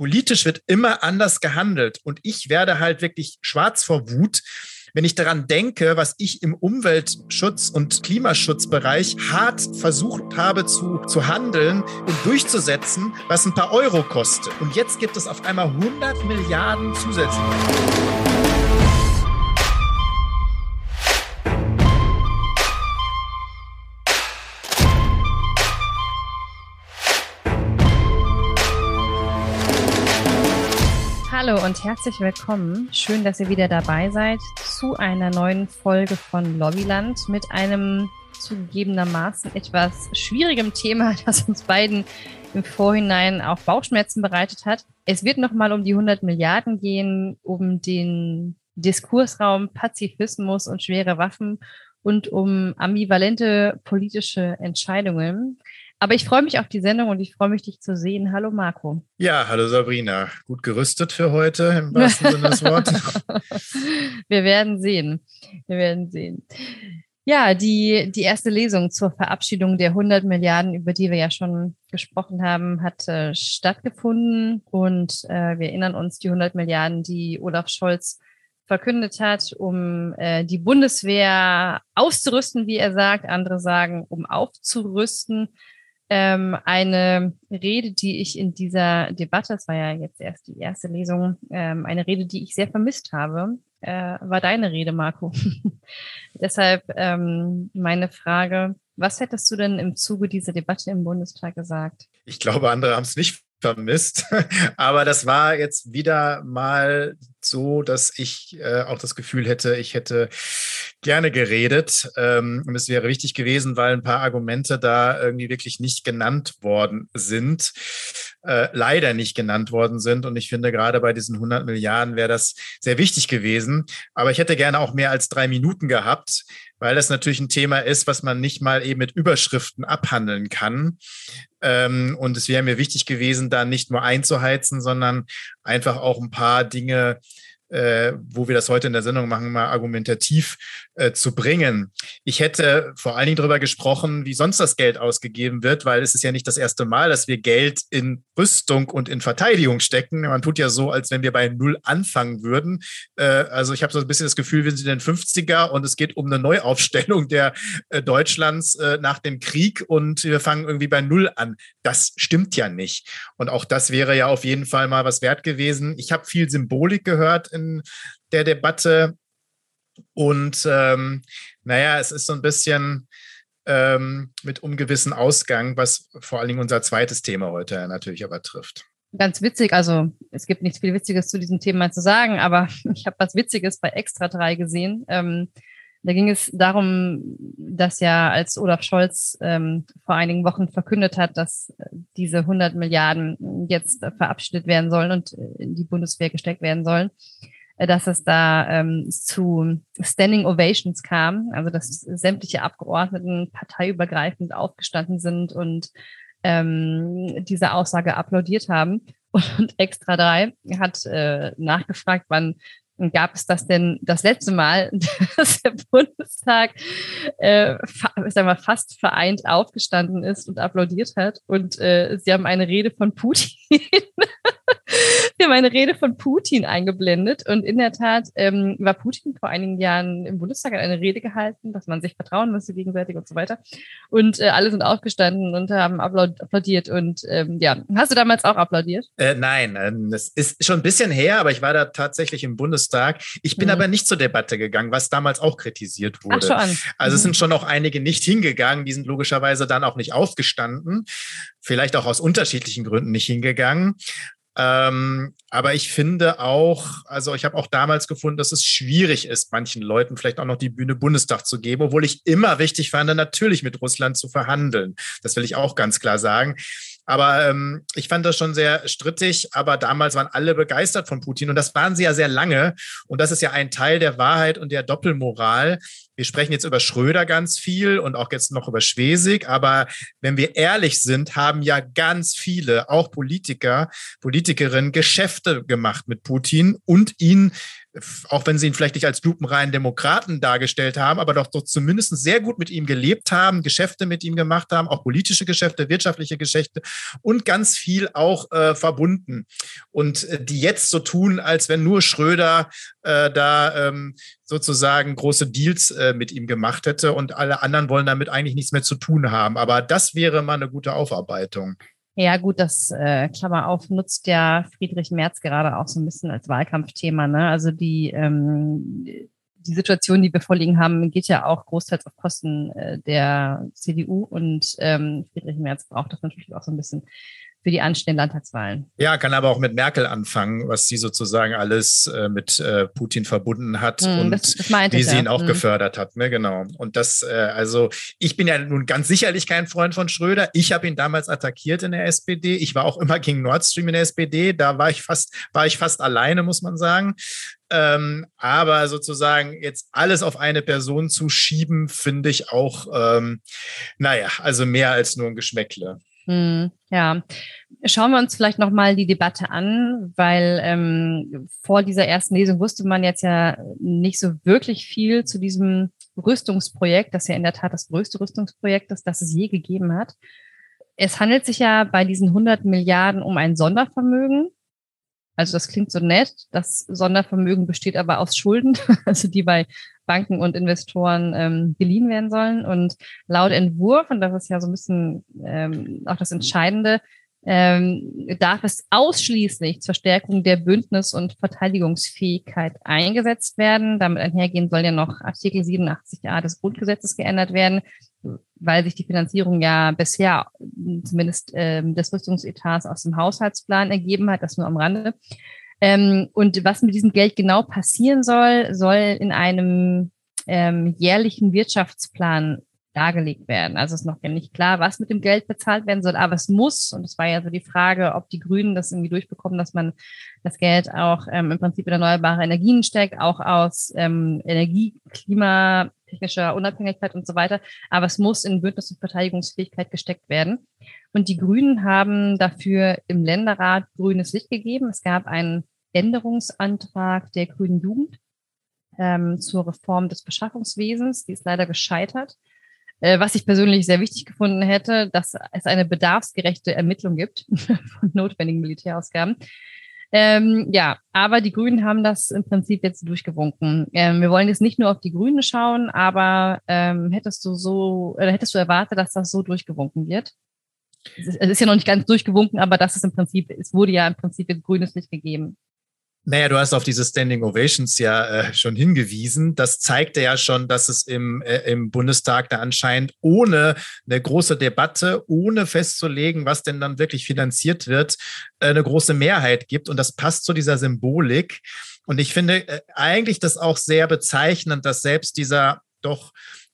politisch wird immer anders gehandelt und ich werde halt wirklich schwarz vor Wut, wenn ich daran denke, was ich im Umweltschutz- und Klimaschutzbereich hart versucht habe zu, zu handeln und durchzusetzen, was ein paar Euro kostet. Und jetzt gibt es auf einmal 100 Milliarden zusätzlich. Hallo und herzlich willkommen. Schön, dass ihr wieder dabei seid zu einer neuen Folge von Lobbyland mit einem zugegebenermaßen etwas schwierigem Thema, das uns beiden im Vorhinein auch Bauchschmerzen bereitet hat. Es wird nochmal um die 100 Milliarden gehen, um den Diskursraum Pazifismus und schwere Waffen und um ambivalente politische Entscheidungen. Aber ich freue mich auf die Sendung und ich freue mich, dich zu sehen. Hallo Marco. Ja, hallo Sabrina. Gut gerüstet für heute im wahrsten Sinne des Wortes. Wir werden sehen. Wir werden sehen. Ja, die, die erste Lesung zur Verabschiedung der 100 Milliarden, über die wir ja schon gesprochen haben, hat äh, stattgefunden. Und äh, wir erinnern uns, die 100 Milliarden, die Olaf Scholz verkündet hat, um äh, die Bundeswehr auszurüsten, wie er sagt. Andere sagen, um aufzurüsten ähm, eine Rede, die ich in dieser Debatte, das war ja jetzt erst die erste Lesung, ähm, eine Rede, die ich sehr vermisst habe, äh, war deine Rede, Marco. Deshalb ähm, meine Frage, was hättest du denn im Zuge dieser Debatte im Bundestag gesagt? Ich glaube, andere haben es nicht vermisst. Aber das war jetzt wieder mal so, dass ich äh, auch das Gefühl hätte, ich hätte gerne geredet. Ähm, und es wäre wichtig gewesen, weil ein paar Argumente da irgendwie wirklich nicht genannt worden sind, äh, leider nicht genannt worden sind. Und ich finde, gerade bei diesen 100 Milliarden wäre das sehr wichtig gewesen. Aber ich hätte gerne auch mehr als drei Minuten gehabt, weil das natürlich ein Thema ist, was man nicht mal eben mit Überschriften abhandeln kann. Ähm, und es wäre mir wichtig gewesen, da nicht nur einzuheizen, sondern einfach auch ein paar Dinge äh, wo wir das heute in der Sendung machen, mal argumentativ äh, zu bringen. Ich hätte vor allen Dingen darüber gesprochen, wie sonst das Geld ausgegeben wird, weil es ist ja nicht das erste Mal, dass wir Geld in Rüstung und in Verteidigung stecken. Man tut ja so, als wenn wir bei Null anfangen würden. Äh, also ich habe so ein bisschen das Gefühl, wir sind in den 50er und es geht um eine Neuaufstellung der äh, Deutschlands äh, nach dem Krieg und wir fangen irgendwie bei Null an. Das stimmt ja nicht. Und auch das wäre ja auf jeden Fall mal was wert gewesen. Ich habe viel Symbolik gehört in der Debatte. Und ähm, naja, es ist so ein bisschen ähm, mit ungewissen Ausgang, was vor allen Dingen unser zweites Thema heute natürlich aber trifft. Ganz witzig, also es gibt nichts viel Witziges zu diesem Thema zu sagen, aber ich habe was Witziges bei Extra 3 gesehen. Ähm, da ging es darum, dass ja, als Olaf Scholz ähm, vor einigen Wochen verkündet hat, dass diese 100 Milliarden jetzt verabschiedet werden sollen und in die Bundeswehr gesteckt werden sollen, äh, dass es da ähm, zu Standing Ovations kam, also dass sämtliche Abgeordneten parteiübergreifend aufgestanden sind und ähm, diese Aussage applaudiert haben. Und Extra 3 hat äh, nachgefragt, wann gab es das denn das letzte Mal, dass der Bundestag äh, sag mal, fast vereint aufgestanden ist und applaudiert hat. Und äh, sie haben eine Rede von Putin. sie haben eine Rede von Putin eingeblendet. Und in der Tat ähm, war Putin vor einigen Jahren im Bundestag hat eine Rede gehalten, dass man sich vertrauen müsse gegenseitig und so weiter. Und äh, alle sind aufgestanden und haben applaudiert. Und ähm, ja, hast du damals auch applaudiert? Äh, nein, das ähm, ist schon ein bisschen her, aber ich war da tatsächlich im Bundestag. Ich bin mhm. aber nicht zur Debatte gegangen, was damals auch kritisiert wurde. Ach, schon. Also mhm. es sind schon auch einige nicht hingegangen, die sind logischerweise dann auch nicht aufgestanden, vielleicht auch aus unterschiedlichen Gründen nicht hingegangen. Ähm, aber ich finde auch, also ich habe auch damals gefunden, dass es schwierig ist, manchen Leuten vielleicht auch noch die Bühne Bundestag zu geben, obwohl ich immer wichtig fand, natürlich mit Russland zu verhandeln. Das will ich auch ganz klar sagen. Aber ähm, ich fand das schon sehr strittig. Aber damals waren alle begeistert von Putin und das waren sie ja sehr lange. Und das ist ja ein Teil der Wahrheit und der Doppelmoral. Wir sprechen jetzt über Schröder ganz viel und auch jetzt noch über Schwesig. Aber wenn wir ehrlich sind, haben ja ganz viele, auch Politiker, Politikerinnen, Geschäfte gemacht mit Putin und ihn auch wenn sie ihn vielleicht nicht als lupenreinen Demokraten dargestellt haben, aber doch, doch zumindest sehr gut mit ihm gelebt haben, Geschäfte mit ihm gemacht haben, auch politische Geschäfte, wirtschaftliche Geschäfte und ganz viel auch äh, verbunden. Und äh, die jetzt so tun, als wenn nur Schröder äh, da ähm, sozusagen große Deals äh, mit ihm gemacht hätte und alle anderen wollen damit eigentlich nichts mehr zu tun haben. Aber das wäre mal eine gute Aufarbeitung. Ja, gut, das äh, Klammer auf nutzt ja Friedrich Merz gerade auch so ein bisschen als Wahlkampfthema. Ne? Also die, ähm, die Situation, die wir vorliegen haben, geht ja auch großteils auf Kosten äh, der CDU und ähm, Friedrich Merz braucht das natürlich auch so ein bisschen für die anstehenden Landtagswahlen. Ja, kann aber auch mit Merkel anfangen, was sie sozusagen alles äh, mit äh, Putin verbunden hat mm, und das, das wie sie ihn auch mm. gefördert hat. Ne? Genau. Und das, äh, also ich bin ja nun ganz sicherlich kein Freund von Schröder. Ich habe ihn damals attackiert in der SPD. Ich war auch immer gegen Nord Stream in der SPD. Da war ich fast, war ich fast alleine, muss man sagen. Ähm, aber sozusagen jetzt alles auf eine Person zu schieben, finde ich auch, ähm, naja, also mehr als nur ein Geschmäckle. Hm, ja, schauen wir uns vielleicht nochmal die Debatte an, weil ähm, vor dieser ersten Lesung wusste man jetzt ja nicht so wirklich viel zu diesem Rüstungsprojekt, das ja in der Tat das größte Rüstungsprojekt ist, das es je gegeben hat. Es handelt sich ja bei diesen 100 Milliarden um ein Sondervermögen. Also das klingt so nett. Das Sondervermögen besteht aber aus Schulden, also die bei Banken und Investoren ähm, geliehen werden sollen. Und laut Entwurf, und das ist ja so ein bisschen ähm, auch das Entscheidende, ähm, darf es ausschließlich zur Stärkung der Bündnis- und Verteidigungsfähigkeit eingesetzt werden. Damit einhergehen soll ja noch Artikel 87a des Grundgesetzes geändert werden, weil sich die Finanzierung ja bisher zumindest ähm, des Rüstungsetats aus dem Haushaltsplan ergeben hat, das nur am Rande. Ähm, und was mit diesem Geld genau passieren soll, soll in einem ähm, jährlichen Wirtschaftsplan dargelegt werden. Also ist noch nicht klar, was mit dem Geld bezahlt werden soll, aber es muss, und es war ja so die Frage, ob die Grünen das irgendwie durchbekommen, dass man das Geld auch ähm, im Prinzip in erneuerbare Energien steckt, auch aus ähm, Energie, Klima, technischer Unabhängigkeit und so weiter. Aber es muss in Bündnis- und Verteidigungsfähigkeit gesteckt werden. Und die Grünen haben dafür im Länderrat grünes Licht gegeben. Es gab einen Änderungsantrag der Grünen Jugend ähm, zur Reform des Beschaffungswesens. Die ist leider gescheitert. Äh, was ich persönlich sehr wichtig gefunden hätte, dass es eine bedarfsgerechte Ermittlung gibt von notwendigen Militärausgaben. Ähm, ja, aber die Grünen haben das im Prinzip jetzt durchgewunken. Ähm, wir wollen jetzt nicht nur auf die Grünen schauen, aber ähm, hättest du so, oder hättest du erwartet, dass das so durchgewunken wird? Es ist, es ist ja noch nicht ganz durchgewunken, aber das ist im Prinzip, es wurde ja im Prinzip jetzt grünes Licht gegeben. Naja, du hast auf diese Standing Ovations ja äh, schon hingewiesen. Das zeigte ja schon, dass es im, äh, im Bundestag da anscheinend ohne eine große Debatte, ohne festzulegen, was denn dann wirklich finanziert wird, äh, eine große Mehrheit gibt. Und das passt zu dieser Symbolik. Und ich finde äh, eigentlich das auch sehr bezeichnend, dass selbst dieser doch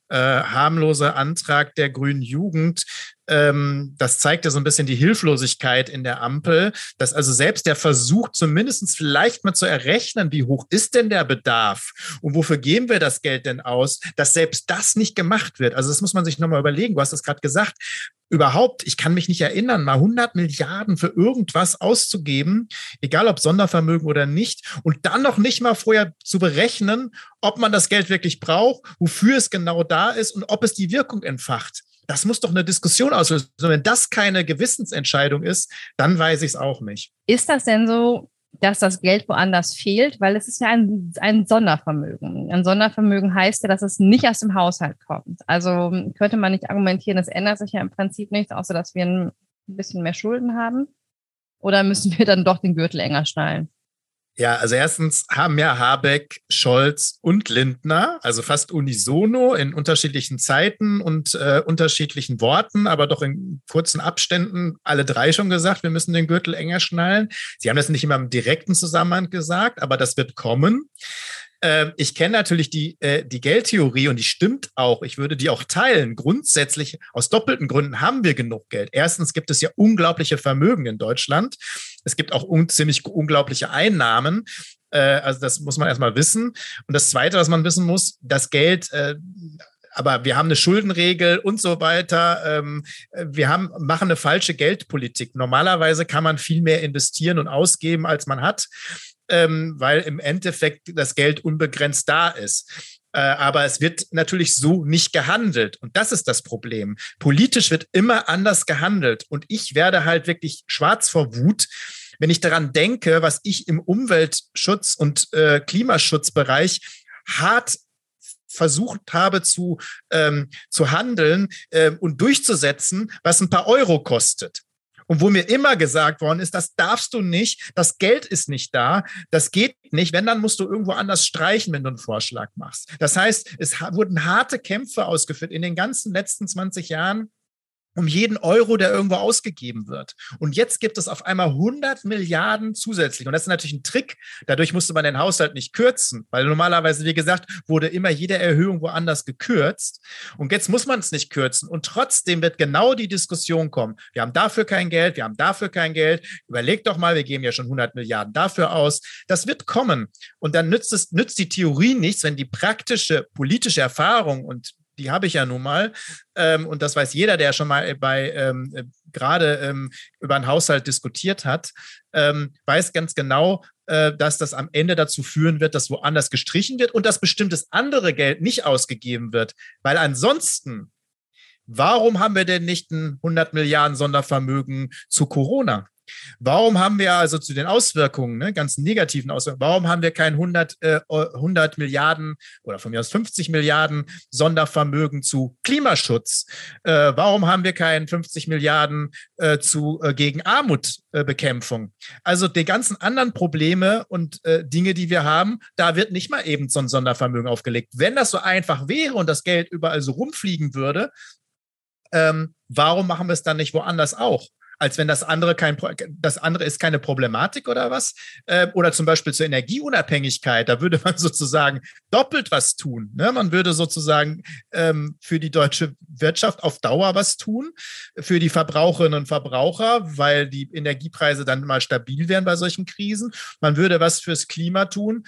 äh, harmlose Antrag der Grünen Jugend ähm, das zeigt ja so ein bisschen die Hilflosigkeit in der Ampel, dass also selbst der Versuch, zumindest vielleicht mal zu errechnen, wie hoch ist denn der Bedarf und wofür geben wir das Geld denn aus, dass selbst das nicht gemacht wird. Also das muss man sich nochmal überlegen. Du hast es gerade gesagt. Überhaupt, ich kann mich nicht erinnern, mal 100 Milliarden für irgendwas auszugeben, egal ob Sondervermögen oder nicht, und dann noch nicht mal vorher zu berechnen, ob man das Geld wirklich braucht, wofür es genau da ist und ob es die Wirkung entfacht. Das muss doch eine Diskussion auslösen. Wenn das keine Gewissensentscheidung ist, dann weiß ich es auch nicht. Ist das denn so, dass das Geld woanders fehlt? Weil es ist ja ein, ein Sondervermögen. Ein Sondervermögen heißt ja, dass es nicht aus dem Haushalt kommt. Also könnte man nicht argumentieren, es ändert sich ja im Prinzip nichts, außer dass wir ein bisschen mehr Schulden haben. Oder müssen wir dann doch den Gürtel enger schnallen? Ja, also erstens haben ja Habeck, Scholz und Lindner, also fast unisono in unterschiedlichen Zeiten und äh, unterschiedlichen Worten, aber doch in kurzen Abständen alle drei schon gesagt, wir müssen den Gürtel enger schnallen. Sie haben das nicht immer im direkten Zusammenhang gesagt, aber das wird kommen. Ähm, ich kenne natürlich die, äh, die Geldtheorie und die stimmt auch. Ich würde die auch teilen. Grundsätzlich aus doppelten Gründen haben wir genug Geld. Erstens gibt es ja unglaubliche Vermögen in Deutschland. Es gibt auch un ziemlich unglaubliche Einnahmen. Äh, also das muss man erstmal wissen. Und das Zweite, was man wissen muss, das Geld äh, aber wir haben eine Schuldenregel und so weiter. Ähm, wir haben, machen eine falsche Geldpolitik. Normalerweise kann man viel mehr investieren und ausgeben, als man hat. ähm, weil im Endeffekt das Geld unbegrenzt da ist. Äh, aber es wird natürlich so nicht gehandelt. Und das ist das Problem. Politisch wird immer anders gehandelt. Und ich werde halt wirklich schwarz vor Wut, wenn ich daran denke, was ich im Umweltschutz und äh, Klimaschutzbereich hart versucht habe zu, ähm, zu handeln äh, und durchzusetzen, was ein paar Euro kostet. Und wo mir immer gesagt worden ist, das darfst du nicht, das Geld ist nicht da, das geht nicht. Wenn, dann musst du irgendwo anders streichen, wenn du einen Vorschlag machst. Das heißt, es wurden harte Kämpfe ausgeführt in den ganzen letzten 20 Jahren um jeden Euro, der irgendwo ausgegeben wird. Und jetzt gibt es auf einmal 100 Milliarden zusätzlich. Und das ist natürlich ein Trick. Dadurch musste man den Haushalt nicht kürzen, weil normalerweise, wie gesagt, wurde immer jede Erhöhung woanders gekürzt. Und jetzt muss man es nicht kürzen. Und trotzdem wird genau die Diskussion kommen. Wir haben dafür kein Geld, wir haben dafür kein Geld. Überleg doch mal, wir geben ja schon 100 Milliarden dafür aus. Das wird kommen. Und dann nützt es, nützt die Theorie nichts, wenn die praktische politische Erfahrung und die habe ich ja nun mal. Ähm, und das weiß jeder, der schon mal bei ähm, äh, gerade ähm, über einen Haushalt diskutiert hat, ähm, weiß ganz genau, äh, dass das am Ende dazu führen wird, dass woanders gestrichen wird und dass bestimmtes andere Geld nicht ausgegeben wird. Weil ansonsten, warum haben wir denn nicht ein 100 Milliarden Sondervermögen zu Corona? Warum haben wir also zu den Auswirkungen, ne, ganz negativen Auswirkungen, warum haben wir kein 100, äh, 100 Milliarden oder von mir aus 50 Milliarden Sondervermögen zu Klimaschutz? Äh, warum haben wir kein 50 Milliarden äh, zu, äh, gegen Armutbekämpfung? also die ganzen anderen Probleme und äh, Dinge, die wir haben, da wird nicht mal eben so ein Sondervermögen aufgelegt. Wenn das so einfach wäre und das Geld überall so rumfliegen würde, ähm, warum machen wir es dann nicht woanders auch? Als wenn das andere kein, das andere ist keine Problematik oder was? Äh, oder zum Beispiel zur Energieunabhängigkeit, da würde man sozusagen doppelt was tun. Ne? Man würde sozusagen ähm, für die deutsche Wirtschaft auf Dauer was tun, für die Verbraucherinnen und Verbraucher, weil die Energiepreise dann mal stabil wären bei solchen Krisen. Man würde was fürs Klima tun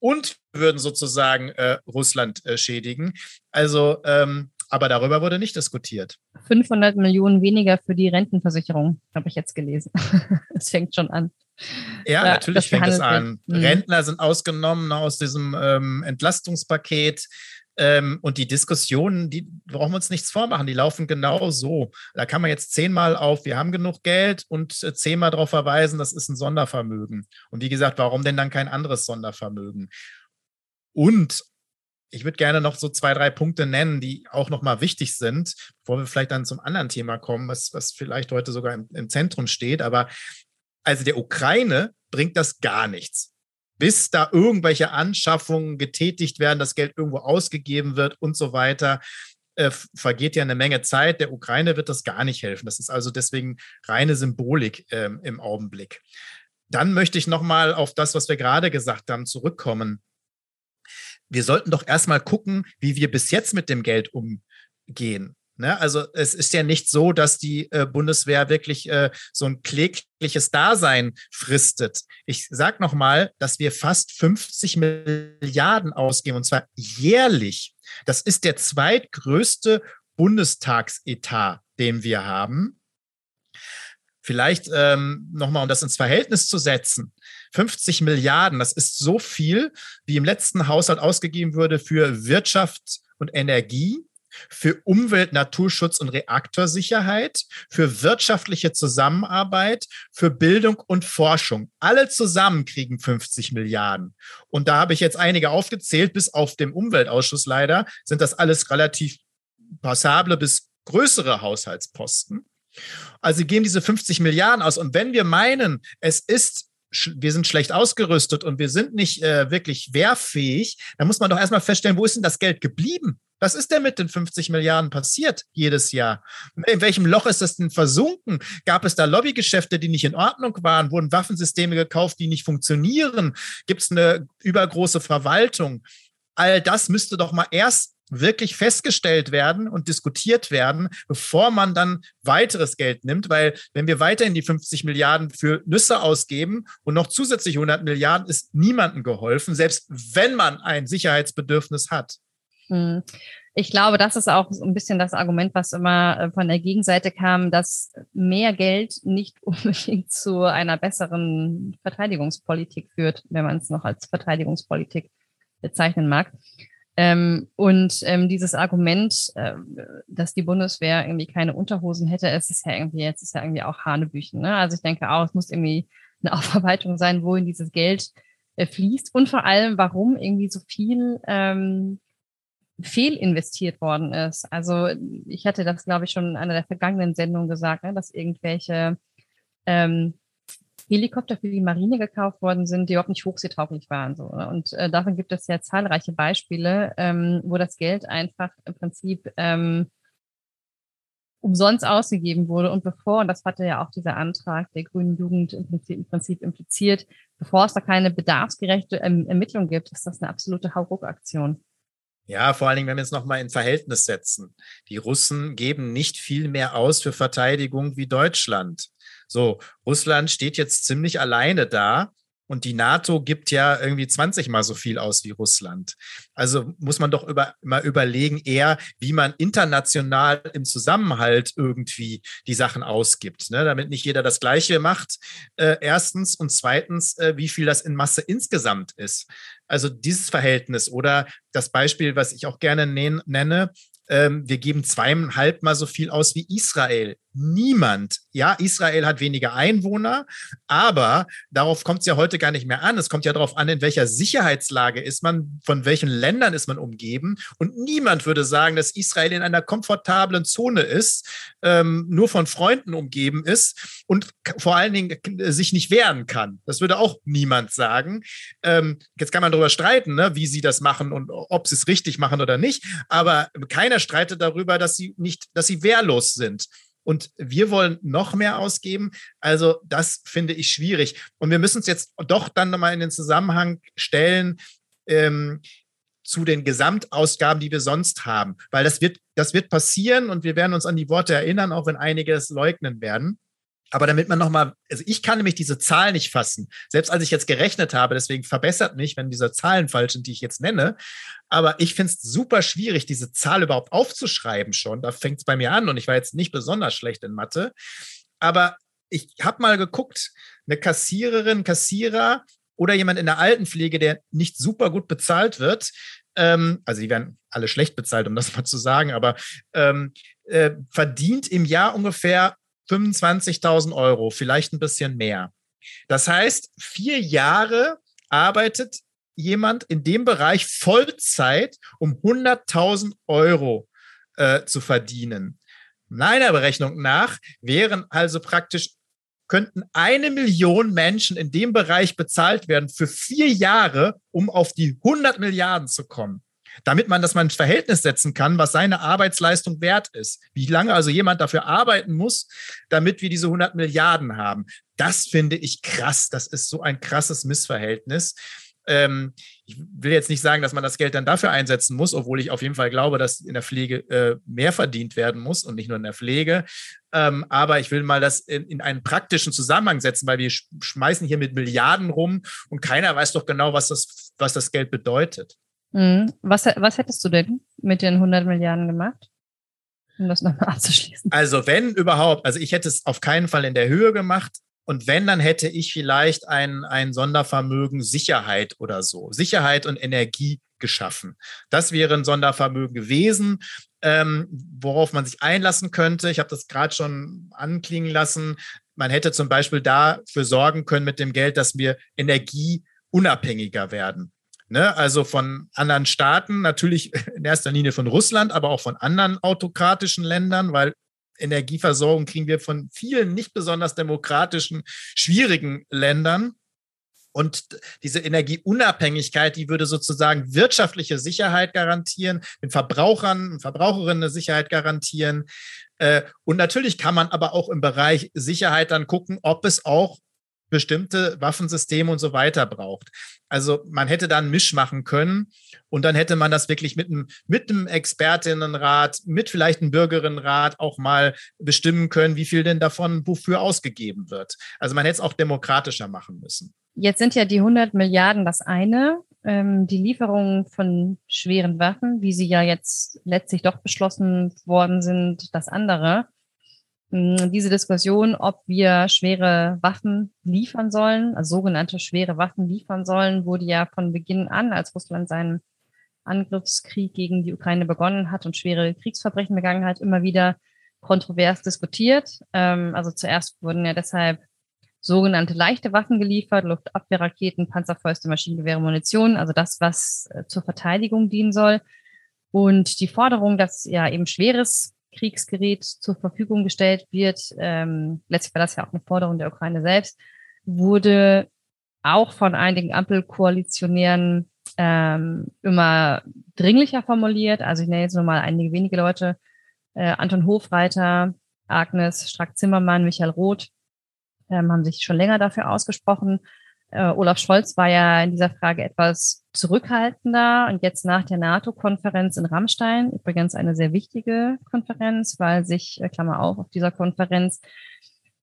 und würden sozusagen äh, Russland äh, schädigen. Also ähm, aber darüber wurde nicht diskutiert. 500 Millionen weniger für die Rentenversicherung, habe ich jetzt gelesen. Es fängt schon an. Ja, ja natürlich fängt es an. Mhm. Rentner sind ausgenommen aus diesem ähm, Entlastungspaket. Ähm, und die Diskussionen, die brauchen wir uns nichts vormachen, die laufen genau so. Da kann man jetzt zehnmal auf, wir haben genug Geld und äh, zehnmal darauf verweisen, das ist ein Sondervermögen. Und wie gesagt, warum denn dann kein anderes Sondervermögen? Und ich würde gerne noch so zwei, drei Punkte nennen, die auch nochmal wichtig sind, bevor wir vielleicht dann zum anderen Thema kommen, was, was vielleicht heute sogar im, im Zentrum steht. Aber also der Ukraine bringt das gar nichts. Bis da irgendwelche Anschaffungen getätigt werden, das Geld irgendwo ausgegeben wird und so weiter, äh, vergeht ja eine Menge Zeit. Der Ukraine wird das gar nicht helfen. Das ist also deswegen reine Symbolik äh, im Augenblick. Dann möchte ich nochmal auf das, was wir gerade gesagt haben, zurückkommen wir sollten doch erstmal gucken, wie wir bis jetzt mit dem Geld umgehen. Ne? Also es ist ja nicht so, dass die äh, Bundeswehr wirklich äh, so ein klägliches Dasein fristet. Ich sage nochmal, dass wir fast 50 Milliarden ausgeben, und zwar jährlich. Das ist der zweitgrößte Bundestagsetat, den wir haben. Vielleicht ähm, nochmal, um das ins Verhältnis zu setzen. 50 Milliarden, das ist so viel, wie im letzten Haushalt ausgegeben würde für Wirtschaft und Energie, für Umwelt, Naturschutz und Reaktorsicherheit, für wirtschaftliche Zusammenarbeit, für Bildung und Forschung. Alle zusammen kriegen 50 Milliarden. Und da habe ich jetzt einige aufgezählt, bis auf dem Umweltausschuss leider, sind das alles relativ passable bis größere Haushaltsposten. Also geben diese 50 Milliarden aus. Und wenn wir meinen, es ist wir sind schlecht ausgerüstet und wir sind nicht äh, wirklich wehrfähig, dann muss man doch erstmal feststellen, wo ist denn das Geld geblieben? Was ist denn mit den 50 Milliarden passiert jedes Jahr? In welchem Loch ist das denn versunken? Gab es da Lobbygeschäfte, die nicht in Ordnung waren? Wurden Waffensysteme gekauft, die nicht funktionieren? Gibt es eine übergroße Verwaltung? All das müsste doch mal erst wirklich festgestellt werden und diskutiert werden, bevor man dann weiteres Geld nimmt, weil wenn wir weiterhin die 50 Milliarden für Nüsse ausgeben und noch zusätzlich 100 Milliarden, ist niemandem geholfen, selbst wenn man ein Sicherheitsbedürfnis hat. Hm. Ich glaube, das ist auch ein bisschen das Argument, was immer äh, von der Gegenseite kam, dass mehr Geld nicht unbedingt zu einer besseren Verteidigungspolitik führt, wenn man es noch als Verteidigungspolitik bezeichnen mag. Ähm, und ähm, dieses Argument, äh, dass die Bundeswehr irgendwie keine Unterhosen hätte, es ist ja irgendwie, jetzt ist ja irgendwie auch Hanebüchen. Ne? Also ich denke auch, es muss irgendwie eine Aufarbeitung sein, wohin dieses Geld äh, fließt und vor allem, warum irgendwie so viel ähm, fehlinvestiert worden ist. Also ich hatte das, glaube ich, schon in einer der vergangenen Sendungen gesagt, ne, dass irgendwelche ähm, Helikopter für die Marine gekauft worden sind, die überhaupt nicht hochseetauglich waren. So. Ne? Und äh, davon gibt es ja zahlreiche Beispiele, ähm, wo das Geld einfach im Prinzip ähm, umsonst ausgegeben wurde. Und bevor, und das hatte ja auch dieser Antrag der Grünen Jugend im Prinzip, im Prinzip impliziert, bevor es da keine bedarfsgerechte ähm, Ermittlung gibt, ist das eine absolute Hauruck-Aktion. Ja, vor allen Dingen, wenn wir es nochmal in Verhältnis setzen. Die Russen geben nicht viel mehr aus für Verteidigung wie Deutschland. So, Russland steht jetzt ziemlich alleine da und die NATO gibt ja irgendwie 20 mal so viel aus wie Russland. Also muss man doch über, mal überlegen, eher, wie man international im Zusammenhalt irgendwie die Sachen ausgibt, ne? damit nicht jeder das Gleiche macht. Äh, erstens und zweitens, äh, wie viel das in Masse insgesamt ist. Also dieses Verhältnis oder das Beispiel, was ich auch gerne nenne, ähm, wir geben zweieinhalb mal so viel aus wie Israel. Niemand. Ja, Israel hat weniger Einwohner, aber darauf kommt es ja heute gar nicht mehr an. Es kommt ja darauf an, in welcher Sicherheitslage ist man, von welchen Ländern ist man umgeben. Und niemand würde sagen, dass Israel in einer komfortablen Zone ist, ähm, nur von Freunden umgeben ist und vor allen Dingen sich nicht wehren kann. Das würde auch niemand sagen. Ähm, jetzt kann man darüber streiten, ne, wie sie das machen und ob sie es richtig machen oder nicht. Aber keiner streitet darüber, dass sie nicht, dass sie wehrlos sind und wir wollen noch mehr ausgeben. Also das finde ich schwierig. Und wir müssen es jetzt doch dann nochmal in den Zusammenhang stellen. Ähm, zu den Gesamtausgaben, die wir sonst haben. Weil das wird, das wird passieren und wir werden uns an die Worte erinnern, auch wenn einige es leugnen werden. Aber damit man nochmal, also ich kann nämlich diese Zahl nicht fassen. Selbst als ich jetzt gerechnet habe, deswegen verbessert mich, wenn diese Zahlen falsch sind, die ich jetzt nenne. Aber ich finde es super schwierig, diese Zahl überhaupt aufzuschreiben schon. Da fängt es bei mir an und ich war jetzt nicht besonders schlecht in Mathe. Aber ich habe mal geguckt, eine Kassiererin, Kassierer oder jemand in der Altenpflege, der nicht super gut bezahlt wird, ähm, also die werden alle schlecht bezahlt, um das mal zu sagen, aber ähm, äh, verdient im Jahr ungefähr 25.000 Euro, vielleicht ein bisschen mehr. Das heißt, vier Jahre arbeitet jemand in dem Bereich Vollzeit, um 100.000 Euro äh, zu verdienen. Meiner Berechnung nach wären also praktisch könnten eine Million Menschen in dem Bereich bezahlt werden für vier Jahre, um auf die 100 Milliarden zu kommen damit man das mal ins Verhältnis setzen kann, was seine Arbeitsleistung wert ist. Wie lange also jemand dafür arbeiten muss, damit wir diese 100 Milliarden haben. Das finde ich krass. Das ist so ein krasses Missverhältnis. Ähm, ich will jetzt nicht sagen, dass man das Geld dann dafür einsetzen muss, obwohl ich auf jeden Fall glaube, dass in der Pflege äh, mehr verdient werden muss und nicht nur in der Pflege. Ähm, aber ich will mal das in, in, einen praktischen Zusammenhang setzen, weil wir schmeißen hier mit Milliarden rum und keiner weiß doch genau, was das, was das Geld bedeutet. Mhm. Was, was hättest du denn mit den 100 Milliarden gemacht? Um das nochmal abzuschließen. Also, wenn überhaupt, also ich hätte es auf keinen Fall in der Höhe gemacht. Und wenn, dann hätte ich vielleicht ein, ein Sondervermögen Sicherheit oder so. Sicherheit und Energie geschaffen. Das wäre ein Sondervermögen gewesen, ähm, worauf man sich einlassen könnte. Ich habe das gerade schon anklingen lassen. Man hätte zum Beispiel dafür sorgen können mit dem Geld, dass wir energieunabhängiger werden. Ne? Also von anderen Staaten, natürlich in erster Linie von Russland, aber auch von anderen autokratischen Ländern, weil Energieversorgung kriegen wir von vielen nicht besonders demokratischen, schwierigen Ländern. Und diese Energieunabhängigkeit, die würde sozusagen wirtschaftliche Sicherheit garantieren, den Verbrauchern und Verbraucherinnen eine Sicherheit garantieren. Äh, und natürlich kann man aber auch im Bereich Sicherheit dann gucken, ob es auch bestimmte Waffensysteme und so weiter braucht. Also man hätte da einen Misch machen können und dann hätte man das wirklich mit einem, mit einem Expertinnenrat, mit vielleicht einem Bürgerinnenrat auch mal bestimmen können, wie viel denn davon wofür ausgegeben wird. Also man hätte es auch demokratischer machen müssen. Jetzt sind ja die 100 Milliarden das eine. ähm, die Lieferung von schweren Waffen, wie sie ja jetzt letztlich doch beschlossen worden sind, das andere. Ähm, diese Diskussion, ob wir schwere Waffen liefern sollen, also sogenannte schwere Waffen liefern sollen, wurde ja von Beginn an, als Russland seinen Angriffskrieg gegen die Ukraine begonnen hat und schwere Kriegsverbrechen begangen hat, immer wieder kontrovers diskutiert. Ähm, also zuerst wurden ja deshalb sogenannte leichte Waffen geliefert, Luftabwehrraketen, Panzerfäuste, Maschinengewehre, Munition, also das, was äh, zur Verteidigung dienen soll. Und die Forderung, dass ja eben schweres Kriegsgerät zur Verfügung gestellt wird, ähm, letztlich war das ja auch eine Forderung der Ukraine selbst, wurde auch von einigen Ampelkoalitionären ähm, immer dringlicher formuliert. Also ich nenne jetzt nur mal einige wenige Leute. Äh, Anton Hofreiter, Agnes Strack-Zimmermann, Michael Roth ähm, haben sich schon länger dafür ausgesprochen. Äh, Olaf Scholz war ja in dieser Frage etwas zurückhaltender und jetzt nach der NATO-Konferenz in Rammstein, übrigens eine sehr wichtige Konferenz, weil sich, äh, Klammer auf, auf dieser Konferenz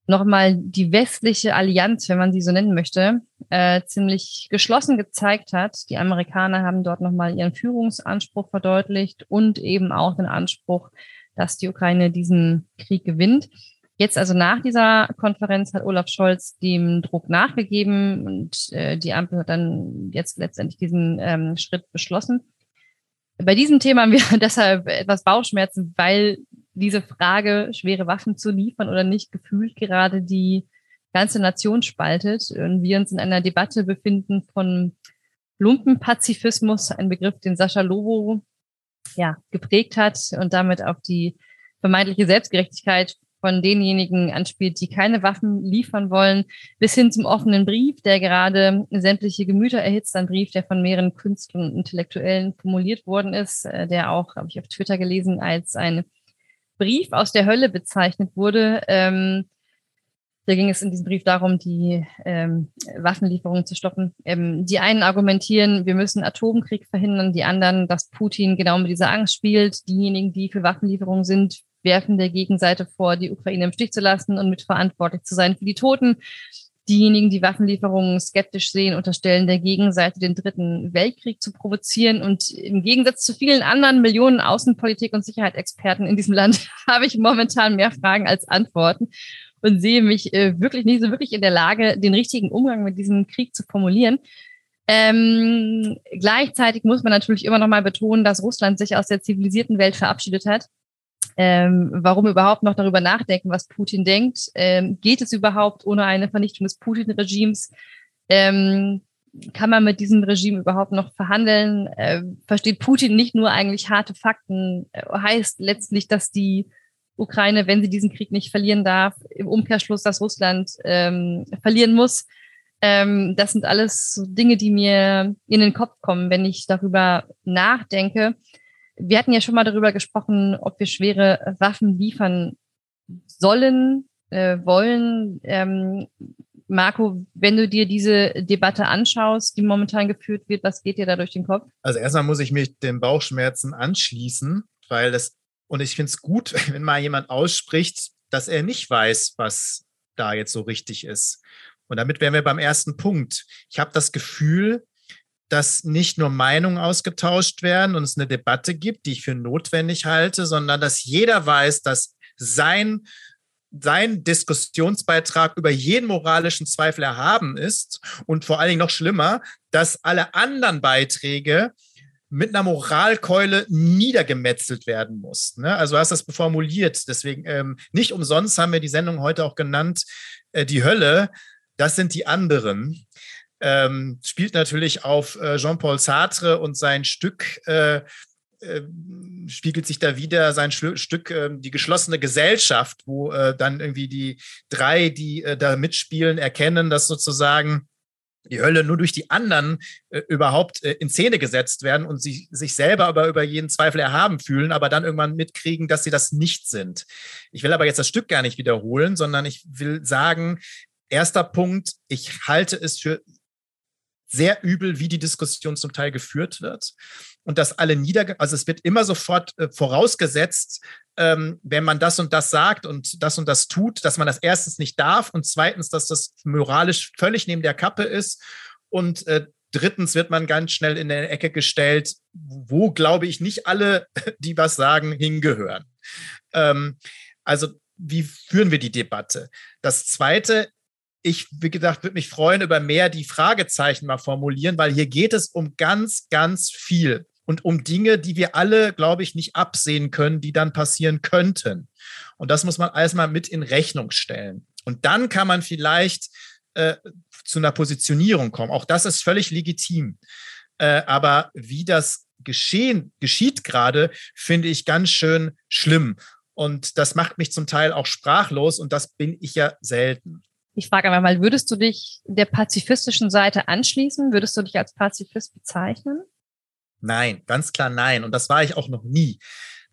nochmal die westliche Allianz, wenn man sie so nennen möchte, äh, ziemlich geschlossen gezeigt hat. Die Amerikaner haben dort nochmal ihren Führungsanspruch verdeutlicht und eben auch den Anspruch, dass die Ukraine diesen Krieg gewinnt. Jetzt also nach dieser Konferenz hat Olaf Scholz dem Druck nachgegeben und äh, die Ampel hat dann jetzt letztendlich diesen ähm, Schritt beschlossen. Bei diesem Thema haben wir deshalb etwas Bauchschmerzen, weil diese Frage, schwere Waffen zu liefern oder nicht, gefühlt gerade die ganze Nation spaltet und wir uns in einer Debatte befinden von Lumpenpazifismus, ein Begriff, den Sascha Lobo ja, geprägt hat und damit auf die vermeintliche Selbstgerechtigkeit von denjenigen anspielt, die keine Waffen liefern wollen, bis hin zum offenen Brief, der gerade sämtliche Gemüter erhitzt, ein Brief, der von mehreren Künstlern und Intellektuellen formuliert worden ist, äh, der auch, habe ich auf Twitter gelesen, als ein Brief aus der Hölle bezeichnet wurde. Ähm, da ging es in diesem Brief darum, die ähm, Waffenlieferungen zu stoppen. Ähm, die einen argumentieren, wir müssen Atomkrieg verhindern, die anderen, dass Putin genau mit dieser Angst spielt. Diejenigen, die für Waffenlieferungen sind, werfen der Gegenseite vor, die Ukraine im Stich zu lassen und mitverantwortlich zu sein für die Toten. Diejenigen, die Waffenlieferungen skeptisch sehen, unterstellen der Gegenseite den dritten Weltkrieg zu provozieren. Und im Gegensatz zu vielen anderen Millionen Außenpolitik- und Sicherheitsexperten in diesem Land habe ich momentan mehr Fragen als Antworten und sehe mich äh, wirklich nicht so wirklich in der Lage, den richtigen Umgang mit diesem Krieg zu formulieren. Ähm, gleichzeitig muss man natürlich immer noch mal betonen, dass Russland sich aus der zivilisierten Welt verabschiedet hat ähm, warum überhaupt noch darüber nachdenken, was Putin denkt? Ähm, geht es überhaupt ohne eine Vernichtung des Putin-Regimes? Ähm, kann man mit diesem Regime überhaupt noch verhandeln? Äh, versteht Putin nicht nur eigentlich harte Fakten? Äh, heißt letztlich, dass die Ukraine, wenn sie diesen Krieg nicht verlieren darf, im Umkehrschluss, dass Russland ähm, verlieren muss. Ähm, das sind alles so Dinge, die mir in den Kopf kommen, wenn ich darüber nachdenke. Wir hatten ja schon mal darüber gesprochen, ob wir schwere Waffen liefern sollen, äh, wollen. Ähm, Marco, wenn du dir diese Debatte anschaust, die momentan geführt wird, was geht dir da durch den Kopf? Also erstmal muss ich mich den Bauchschmerzen anschließen, weil das, und ich finde es gut, wenn mal jemand ausspricht, dass er nicht weiß, was da jetzt so richtig ist. Und damit wären wir beim ersten Punkt. Ich habe das Gefühl, dass nicht nur Meinungen ausgetauscht werden und es eine Debatte gibt, die ich für notwendig halte, sondern dass jeder weiß, dass sein, sein Diskussionsbeitrag über jeden moralischen Zweifel erhaben ist und vor allen Dingen noch schlimmer, dass alle anderen Beiträge mit einer Moralkeule niedergemetzelt werden muss. Ne? Also du hast das formuliert. Deswegen ähm, nicht umsonst haben wir die Sendung heute auch genannt, äh, die Hölle. Das sind die anderen ähm, spielt natürlich auf äh, Jean-Paul Sartre und sein Stück äh, äh, spiegelt sich da wieder sein Schlu Stück äh, Die geschlossene Gesellschaft, wo äh, dann irgendwie die drei, die äh, da mitspielen, erkennen, dass sozusagen die Hölle nur durch die anderen äh, überhaupt äh, in Szene gesetzt werden und sie sich selber aber über jeden Zweifel erhaben fühlen, aber dann irgendwann mitkriegen, dass sie das nicht sind. Ich will aber jetzt das Stück gar nicht wiederholen, sondern ich will sagen, erster Punkt, ich halte es für sehr übel, wie die Diskussion zum Teil geführt wird. Und dass alle nieder, also es wird immer sofort äh, vorausgesetzt, ähm, wenn man das und das sagt und das und das tut, dass man das erstens nicht darf und zweitens, dass das moralisch völlig neben der Kappe ist und äh, drittens wird man ganz schnell in der Ecke gestellt, wo, glaube ich, nicht alle, die was sagen, hingehören. Ähm, also wie führen wir die Debatte? Das Zweite, ich, wie gesagt, würde mich freuen über mehr die Fragezeichen mal formulieren, weil hier geht es um ganz, ganz viel und um Dinge, die wir alle, glaube ich, nicht absehen können, die dann passieren könnten. Und das muss man alles mal mit in Rechnung stellen. Und dann kann man vielleicht äh, zu einer Positionierung kommen. Auch das ist völlig legitim. Äh, aber wie das geschehen, geschieht gerade, finde ich ganz schön schlimm. Und das macht mich zum Teil auch sprachlos und das bin ich ja selten. Ich frage aber mal, würdest du dich der pazifistischen Seite anschließen? Würdest du dich als Pazifist bezeichnen? Nein, ganz klar nein. Und das war ich auch noch nie.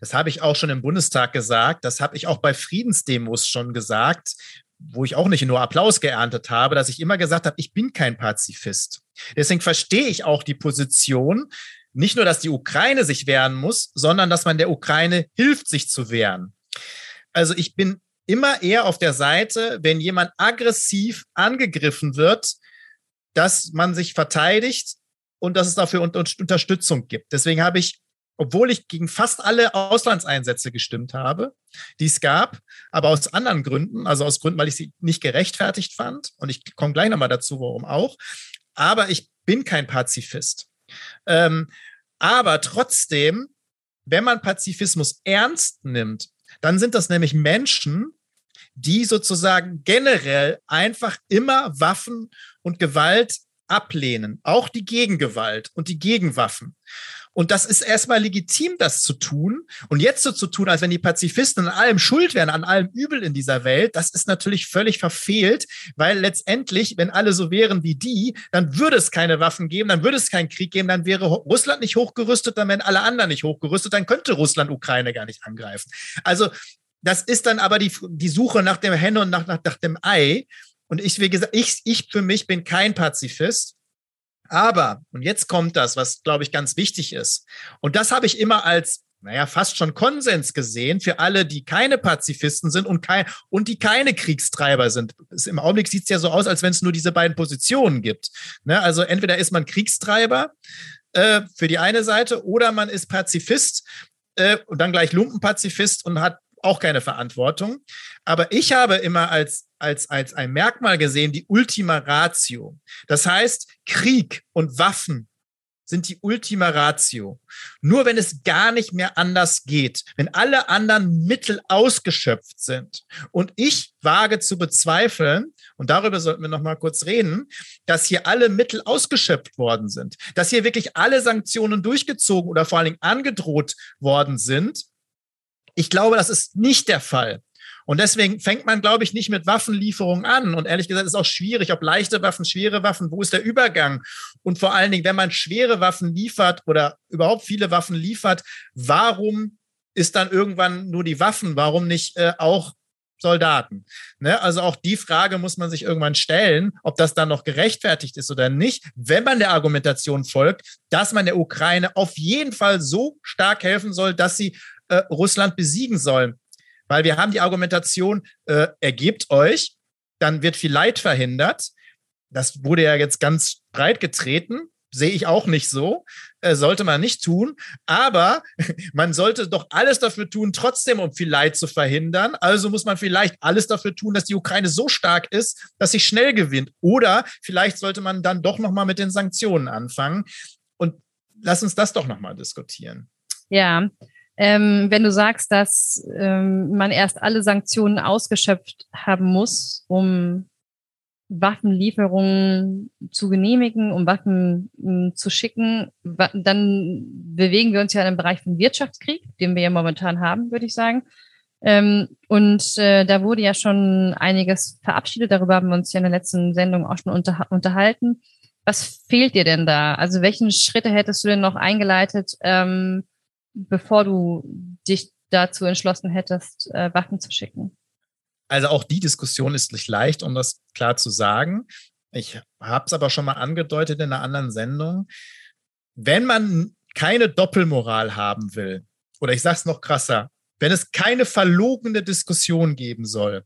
Das habe ich auch schon im Bundestag gesagt. Das habe ich auch bei Friedensdemos schon gesagt, wo ich auch nicht nur Applaus geerntet habe, dass ich immer gesagt habe, ich bin kein Pazifist. Deswegen verstehe ich auch die Position, nicht nur, dass die Ukraine sich wehren muss, sondern dass man der Ukraine hilft, sich zu wehren. Also ich bin immer eher auf der Seite, wenn jemand aggressiv angegriffen wird, dass man sich verteidigt und dass es dafür Unterstützung gibt. Deswegen habe ich, obwohl ich gegen fast alle Auslandseinsätze gestimmt habe, die es gab, aber aus anderen Gründen, also aus Gründen, weil ich sie nicht gerechtfertigt fand, und ich komme gleich nochmal dazu, warum auch, aber ich bin kein Pazifist. Ähm, aber trotzdem, wenn man Pazifismus ernst nimmt, dann sind das nämlich Menschen, die sozusagen generell einfach immer Waffen und Gewalt ablehnen, auch die Gegengewalt und die Gegenwaffen. Und das ist erstmal legitim, das zu tun. Und jetzt so zu tun, als wenn die Pazifisten an allem schuld wären, an allem Übel in dieser Welt, das ist natürlich völlig verfehlt, weil letztendlich, wenn alle so wären wie die, dann würde es keine Waffen geben, dann würde es keinen Krieg geben, dann wäre Russland nicht hochgerüstet, dann wären alle anderen nicht hochgerüstet, dann könnte Russland Ukraine gar nicht angreifen. Also das ist dann aber die, die Suche nach dem Henne und nach, nach, nach dem Ei. Und ich, wie gesagt, ich, ich für mich bin kein Pazifist. Aber, und jetzt kommt das, was, glaube ich, ganz wichtig ist. Und das habe ich immer als, naja, fast schon Konsens gesehen für alle, die keine Pazifisten sind und, kein, und die keine Kriegstreiber sind. Im Augenblick sieht es ja so aus, als wenn es nur diese beiden Positionen gibt. Ne? Also entweder ist man Kriegstreiber äh, für die eine Seite oder man ist Pazifist äh, und dann gleich Lumpenpazifist und hat auch keine Verantwortung. Aber ich habe immer als, als, als ein Merkmal gesehen die Ultima Ratio. Das heißt, Krieg und Waffen sind die Ultima Ratio. Nur wenn es gar nicht mehr anders geht, wenn alle anderen Mittel ausgeschöpft sind. Und ich wage zu bezweifeln, und darüber sollten wir noch mal kurz reden, dass hier alle Mittel ausgeschöpft worden sind, dass hier wirklich alle Sanktionen durchgezogen oder vor allen Dingen angedroht worden sind ich glaube, das ist nicht der Fall. Und deswegen fängt man, glaube ich, nicht mit Waffenlieferungen an. Und ehrlich gesagt ist auch schwierig, ob leichte Waffen, schwere Waffen, wo ist der Übergang? Und vor allen Dingen, wenn man schwere Waffen liefert oder überhaupt viele Waffen liefert, warum ist dann irgendwann nur die Waffen? Warum nicht äh, auch Soldaten? Ne? Also auch die Frage muss man sich irgendwann stellen, ob das dann noch gerechtfertigt ist oder nicht, wenn man der Argumentation folgt, dass man der Ukraine auf jeden Fall so stark helfen soll, dass sie äh, Russland besiegen sollen. Weil wir haben die Argumentation, äh, ergebt euch, dann wird viel Leid verhindert. Das wurde ja jetzt ganz breit getreten. Sehe ich auch nicht so. Äh, sollte man nicht tun. Aber man sollte doch alles dafür tun, trotzdem, um viel Leid zu verhindern. Also muss man vielleicht alles dafür tun, dass die Ukraine so stark ist, dass sie schnell gewinnt. Oder vielleicht sollte man dann doch nochmal mit den Sanktionen anfangen. Und lass uns das doch nochmal diskutieren. Ja, ähm, wenn du sagst, dass ähm, man erst alle Sanktionen ausgeschöpft haben muss, um Waffenlieferungen zu genehmigen, um Waffen um, zu schicken, dann bewegen wir uns ja in einem Bereich von Wirtschaftskrieg, den wir ja momentan haben, würde ich sagen. Ähm, und äh, da wurde ja schon einiges verabschiedet. Darüber haben wir uns ja in der letzten Sendung auch schon unter, unterhalten. Was fehlt dir denn da? Also welchen Schritte hättest du denn noch eingeleitet, ähm, bevor du dich dazu entschlossen hättest, äh, Waffen zu schicken? Also auch die Diskussion ist nicht leicht, um das klar zu sagen. Ich habe es aber schon mal angedeutet in einer anderen Sendung. Wenn man keine Doppelmoral haben will, oder ich sage es noch krasser, wenn es keine verlogene Diskussion geben soll,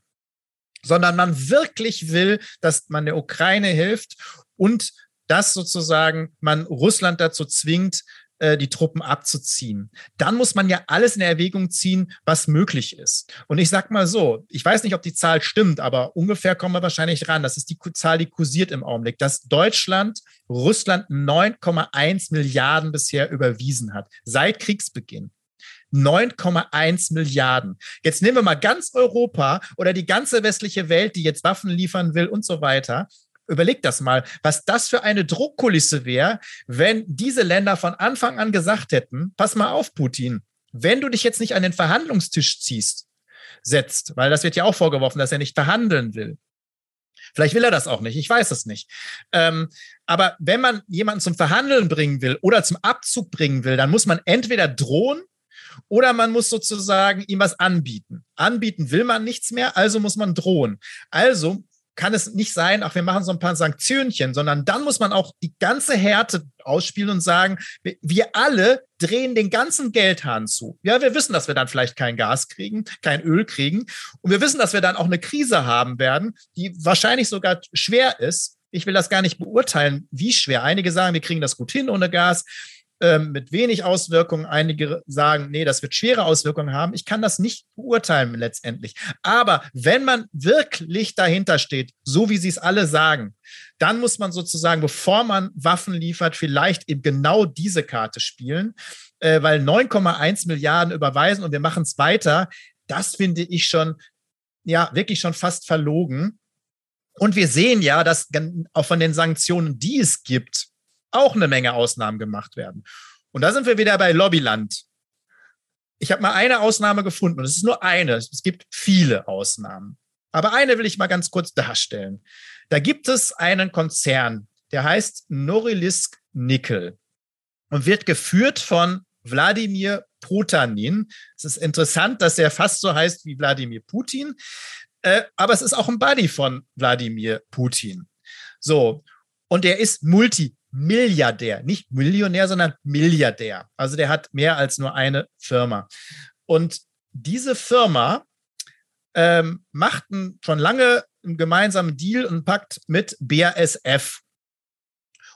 sondern man wirklich will, dass man der Ukraine hilft und dass sozusagen man Russland dazu zwingt, äh, die Truppen abzuziehen. Dann muss man ja alles in Erwägung ziehen, was möglich ist. Und ich sag mal so, ich weiß nicht, ob die Zahl stimmt, aber ungefähr kommen wir wahrscheinlich ran. Das ist die Zahl, die kursiert im Augenblick, dass Deutschland Russland 9,1 Milliarden bisher überwiesen hat, seit Kriegsbeginn. 9,1 Milliarden. Jetzt nehmen wir mal ganz Europa oder die ganze westliche Welt, die jetzt Waffen liefern will und so weiter. Überleg das mal, was das für eine Druckkulisse wäre, wenn diese Länder von Anfang an gesagt hätten, pass mal auf, Putin, wenn du dich jetzt nicht an den Verhandlungstisch ziehst, setzt, weil das wird ja auch vorgeworfen, dass er nicht verhandeln will. Vielleicht will er das auch nicht, ich weiß es nicht. Ähm, aber wenn man jemanden zum Verhandeln bringen will oder zum Abzug bringen will, dann muss man entweder drohen oder man muss sozusagen ihm was anbieten. Anbieten will man nichts mehr, also muss man drohen. Also kann es nicht sein, ach, wir machen so ein paar Sanktionchen, sondern dann muss man auch die ganze Härte ausspielen und sagen, wir alle drehen den ganzen Geldhahn zu. Ja, wir wissen, dass wir dann vielleicht kein Gas kriegen, kein Öl kriegen. Und wir wissen, dass wir dann auch eine Krise haben werden, die wahrscheinlich sogar schwer ist. Ich will das gar nicht beurteilen, wie schwer. Einige sagen, wir kriegen das gut hin ohne Gas ähm, mit wenig Auswirkungen. Einige sagen, nee, das wird schwere Auswirkungen haben. Ich kann das nicht beurteilen letztendlich. Aber wenn man wirklich dahinter steht, so wie sie es alle sagen, dann muss man sozusagen, bevor man Waffen liefert, vielleicht eben genau diese Karte spielen, äh, weil 9,1 Milliarden überweisen und wir machen es weiter. Das finde ich schon, ja, wirklich schon fast verlogen. Und wir sehen ja, dass auch von den Sanktionen, die es gibt, auch eine Menge Ausnahmen gemacht werden. Und da sind wir wieder bei Lobbyland. Ich habe mal eine Ausnahme gefunden und es ist nur eine. Es gibt viele Ausnahmen. Aber eine will ich mal ganz kurz darstellen. Da gibt es einen Konzern, der heißt Norilsk Nickel und wird geführt von Wladimir Potanin. Es ist interessant, dass er fast so heißt wie Wladimir Putin, äh, aber es ist auch ein Buddy von Wladimir Putin. So, und er ist Multi Milliardär, nicht Millionär, sondern Milliardär. Also der hat mehr als nur eine Firma. Und diese Firma ähm, macht schon lange einen gemeinsamen Deal und Pakt mit BASF.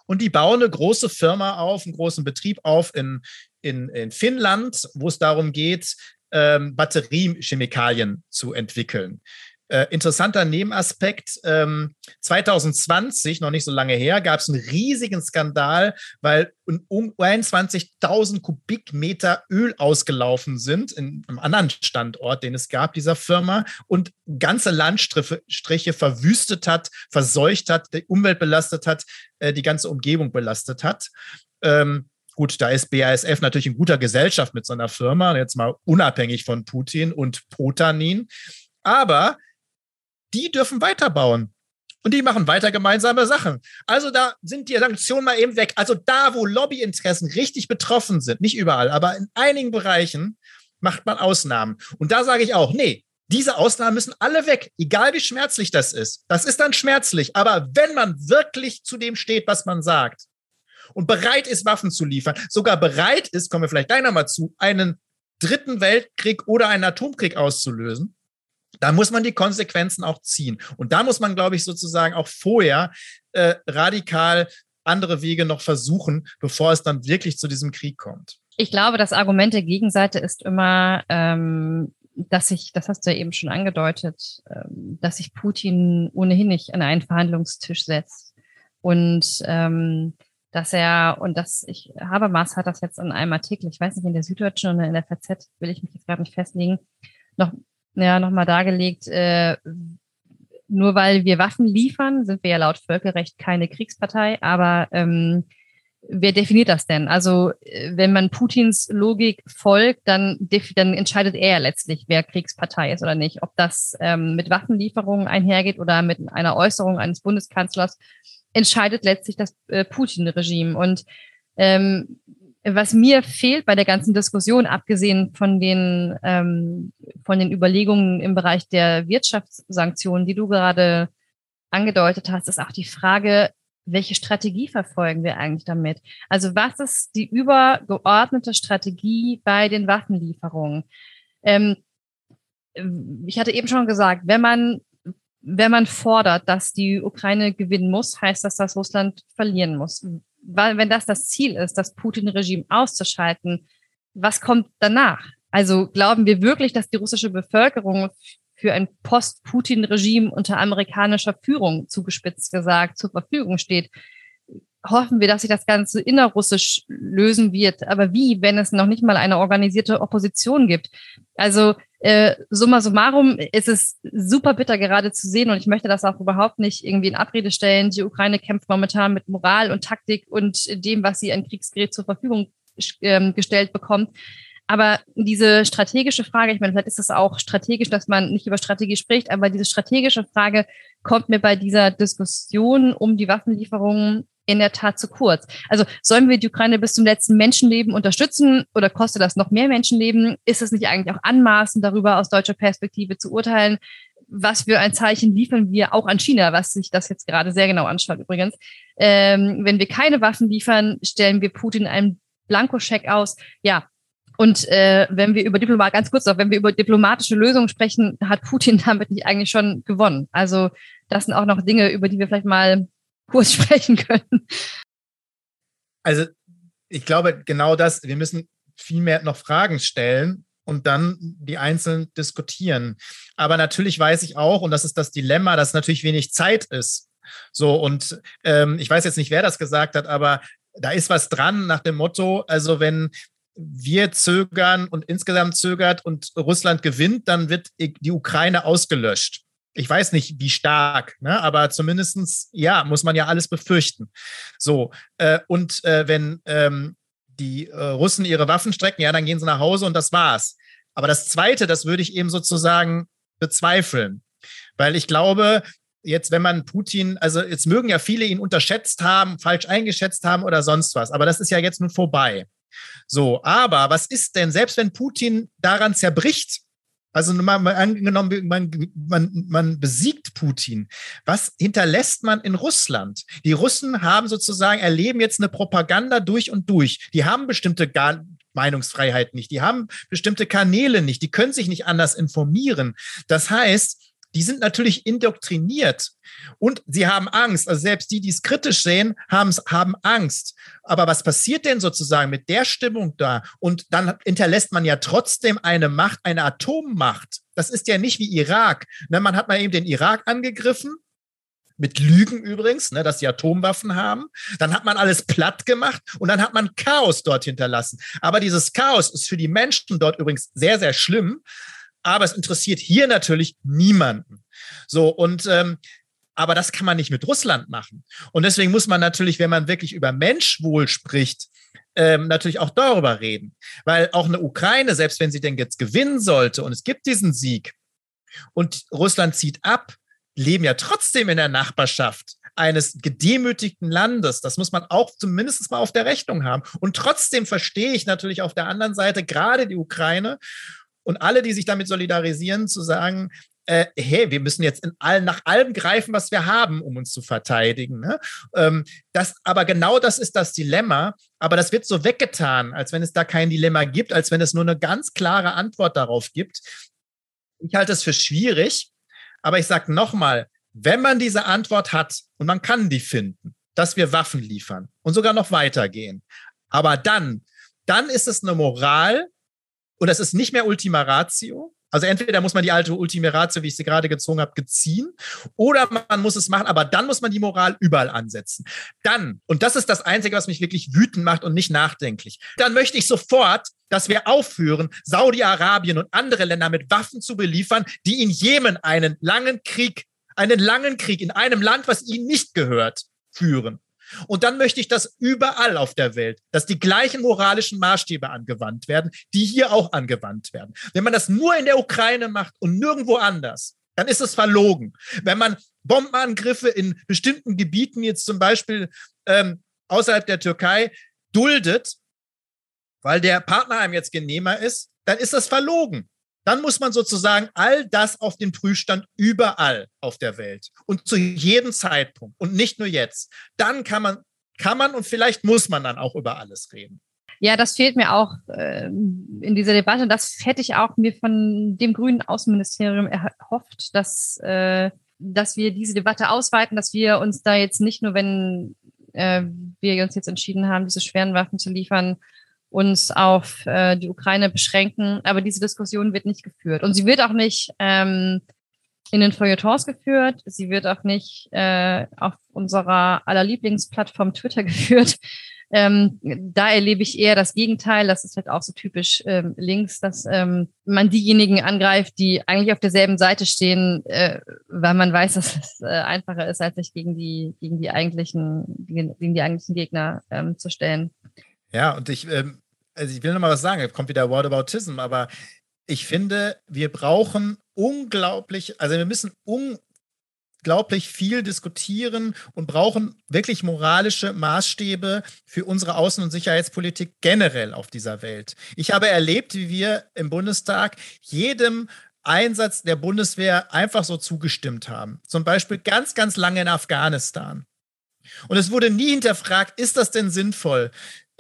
Und die bauen eine große Firma auf, einen großen Betrieb auf in, in, in Finnland, wo es darum geht, ähm, Batteriechemikalien zu entwickeln. Äh, interessanter Nebenaspekt, ähm, 2020, noch nicht so lange her, gab es einen riesigen Skandal, weil um 21.000 Kubikmeter Öl ausgelaufen sind in einem anderen Standort, den es gab, dieser Firma, und ganze Landstriche verwüstet hat, verseucht hat, die Umwelt belastet hat, äh, die ganze Umgebung belastet hat. Ähm, Gut, da ist BASF natürlich in guter Gesellschaft mit so einer Firma, jetzt mal unabhängig von Putin und Potanin. Aber die dürfen weiterbauen. Und die machen weiter gemeinsame Sachen. Also da sind die Sanktionen mal eben weg. Also da, wo Lobbyinteressen richtig betroffen sind, nicht überall, aber in einigen Bereichen macht man Ausnahmen. Und da sage ich auch, nee, diese Ausnahmen müssen alle weg, egal wie schmerzlich das ist. Das ist dann schmerzlich. Aber wenn man wirklich zu dem steht, was man sagt und bereit ist, Waffen zu liefern, sogar bereit ist, kommen wir vielleicht gleich nochmal zu, einen dritten Weltkrieg oder einen Atomkrieg auszulösen, da muss man die Konsequenzen auch ziehen. Und da muss man, glaube ich, sozusagen auch vorher äh, radikal andere Wege noch versuchen, bevor es dann wirklich zu diesem Krieg kommt. Ich glaube, das Argument der Gegenseite ist immer, ähm, dass sich, das hast du ja eben schon angedeutet, ähm, dass sich Putin ohnehin nicht an einen Verhandlungstisch setzt. Und ähm, dass er, und das, ich, Habermas hat das jetzt in einem Artikel, ich weiß nicht, in der Süddeutschen oder in der FZ, will ich mich jetzt gerade nicht festlegen, noch ja nochmal dargelegt, äh, nur weil wir Waffen liefern, sind wir ja laut Völkerrecht keine Kriegspartei, aber ähm, wer definiert das denn? Also äh, wenn man Putins Logik folgt, dann, dann entscheidet er letztlich, wer Kriegspartei ist oder nicht. Ob das ähm, mit Waffenlieferungen einhergeht oder mit einer Äußerung eines Bundeskanzlers, entscheidet letztlich das äh, Putin-Regime. Und ähm, was mir fehlt bei der ganzen Diskussion, abgesehen von den, ähm, von den Überlegungen im Bereich der Wirtschaftssanktionen, die du gerade angedeutet hast, ist auch die Frage, welche Strategie verfolgen wir eigentlich damit? Also was ist die übergeordnete Strategie bei den Waffenlieferungen? Ähm, ich hatte eben schon gesagt, wenn man wenn man fordert, dass die Ukraine gewinnen muss, heißt das, dass Russland verlieren muss. Wenn das das Ziel ist, das Putin-Regime auszuschalten, was kommt danach? Also glauben wir wirklich, dass die russische Bevölkerung für ein Post-Putin-Regime unter amerikanischer Führung, zugespitzt gesagt, zur Verfügung steht? Hoffen wir, dass sich das Ganze innerrussisch lösen wird. Aber wie, wenn es noch nicht mal eine organisierte Opposition gibt? Also äh, summa summarum ist es super bitter gerade zu sehen und ich möchte das auch überhaupt nicht irgendwie in Abrede stellen. Die Ukraine kämpft momentan mit Moral und Taktik und dem, was sie an Kriegsgerät zur Verfügung ähm, gestellt bekommt. Aber diese strategische Frage, ich meine, vielleicht ist es auch strategisch, dass man nicht über Strategie spricht, aber diese strategische Frage kommt mir bei dieser Diskussion um die Waffenlieferungen in der Tat zu kurz. Also sollen wir die Ukraine bis zum letzten Menschenleben unterstützen oder kostet das noch mehr Menschenleben? Ist es nicht eigentlich auch anmaßend, darüber aus deutscher Perspektive zu urteilen? Was für ein Zeichen liefern wir auch an China, was sich das jetzt gerade sehr genau anschaut übrigens. Ähm, wenn wir keine Waffen liefern, stellen wir Putin einen Blankoscheck aus. Ja, und äh, wenn wir über Diplomat, ganz kurz noch, wenn wir über diplomatische Lösungen sprechen, hat Putin damit nicht eigentlich schon gewonnen. Also das sind auch noch Dinge, über die wir vielleicht mal kurz sprechen können. Also ich glaube genau das, wir müssen viel mehr noch Fragen stellen und dann die einzeln diskutieren. Aber natürlich weiß ich auch, und das ist das Dilemma, dass natürlich wenig Zeit ist. So, und ähm, ich weiß jetzt nicht, wer das gesagt hat, aber da ist was dran nach dem Motto, also wenn wir zögern und insgesamt zögert und Russland gewinnt, dann wird die Ukraine ausgelöscht ich weiß nicht, wie stark, ne? aber zumindestens ja, muss man ja alles befürchten. So, äh, und äh, wenn ähm, die äh, Russen ihre Waffen strecken, ja, dann gehen sie nach Hause und das war's. Aber das Zweite, das würde ich eben sozusagen bezweifeln, weil ich glaube, jetzt, wenn man Putin, also jetzt mögen ja viele ihn unterschätzt haben, falsch eingeschätzt haben oder sonst was, aber das ist ja jetzt nun vorbei. So, aber was ist denn, selbst wenn Putin daran zerbricht, also mal, mal angenommen, man, man, man besiegt Putin. Was hinterlässt man in Russland? Die Russen haben sozusagen, erleben jetzt eine Propaganda durch und durch. Die haben bestimmte Gar Meinungsfreiheit nicht. Die haben bestimmte Kanäle nicht. Die können sich nicht anders informieren. Das heißt, die sind natürlich indoktriniert und sie haben Angst. Also selbst die, die es kritisch sehen, haben, Angst. Aber was passiert denn sozusagen mit der Stimmung da? Und dann hinterlässt man ja trotzdem eine Macht, eine Atommacht. Das ist ja nicht wie Irak. Ne, man hat mal eben den Irak angegriffen mit Lügen übrigens, ne, dass die Atomwaffen haben. Dann hat man alles platt gemacht und dann hat man Chaos dort hinterlassen. Aber dieses Chaos ist für die Menschen dort übrigens sehr, sehr schlimm, aber es interessiert hier natürlich niemanden. So, und ähm, aber das kann man nicht mit Russland machen. Und deswegen muss man natürlich, wenn man wirklich über Menschwohl spricht, ähm, natürlich auch darüber reden. Weil auch eine Ukraine, selbst wenn sie denn jetzt gewinnen sollte und es gibt diesen Sieg und Russland zieht ab, leben ja trotzdem in der Nachbarschaft eines gedemütigten Landes. Das muss man auch zumindest mal auf der Rechnung haben. Und trotzdem verstehe ich natürlich auf der anderen Seite gerade die Ukraine und alle, die sich damit solidarisieren, zu sagen, äh, hey, wir müssen jetzt in all, nach allem greifen, was wir haben, um uns zu verteidigen. Ne? Ähm, das, aber genau das ist das Dilemma. Aber das wird so weggetan, als wenn es da kein Dilemma gibt, als wenn es nur eine ganz klare Antwort darauf gibt. Ich halte es für schwierig, aber ich sage nochmal, wenn man diese Antwort hat und man kann die finden, dass wir Waffen liefern und sogar noch weitergehen, aber dann, dann ist es eine Moral, und das ist nicht mehr Ultima Ratio. Also entweder muss man die alte Ultima Ratio, wie ich sie gerade gezogen habe, geziehen, oder man muss es machen, aber dann muss man die Moral überall ansetzen. Dann, und das ist das Einzige, was mich wirklich wütend macht und nicht nachdenklich, dann möchte ich sofort, dass wir aufhören, Saudi-Arabien und andere Länder mit Waffen zu beliefern, die in Jemen einen langen Krieg, einen langen Krieg in einem Land, was ihnen nicht gehört, führen. Und dann möchte ich das überall auf der Welt, dass die gleichen moralischen Maßstäbe angewandt werden, die hier auch angewandt werden. Wenn man das nur in der Ukraine macht und nirgendwo anders, dann ist es verlogen. Wenn man Bombenangriffe in bestimmten Gebieten, jetzt zum Beispiel ähm, außerhalb der Türkei, duldet, weil der Partner einem jetzt genehmer ist, dann ist das verlogen dann muss man sozusagen all das auf den Prüfstand überall auf der Welt und zu jedem Zeitpunkt und nicht nur jetzt. Dann kann man, kann man und vielleicht muss man dann auch über alles reden. Ja, das fehlt mir auch äh, in dieser Debatte. Das hätte ich auch mir von dem grünen Außenministerium erhofft, dass äh, dass wir diese Debatte ausweiten, dass wir uns da jetzt nicht nur, wenn äh, wir uns jetzt entschieden haben, diese schweren Waffen zu liefern, uns auf äh, die Ukraine beschränken. Aber diese Diskussion wird nicht geführt. Und sie wird auch nicht ähm, in den Feuilletons geführt. Sie wird auch nicht äh, auf unserer aller Lieblingsplattform Twitter geführt. Ähm, da erlebe ich eher das Gegenteil. Das ist halt auch so typisch ähm, links, dass ähm, man diejenigen angreift, die eigentlich auf derselben Seite stehen, äh, weil man weiß, dass es äh, einfacher ist, als sich gegen die gegen die eigentlichen gegen, gegen die eigentlichen Gegner ähm, zu stellen. Ja, und ich ähm, also ich will noch mal was sagen. Kommt wieder Whataboutism, aber ich finde, wir brauchen unglaublich, also wir müssen unglaublich viel diskutieren und brauchen wirklich moralische Maßstäbe für unsere Außen- und Sicherheitspolitik generell auf dieser Welt. Ich habe erlebt, wie wir im Bundestag jedem Einsatz der Bundeswehr einfach so zugestimmt haben. Zum Beispiel ganz, ganz lange in Afghanistan. Und es wurde nie hinterfragt, ist das denn sinnvoll?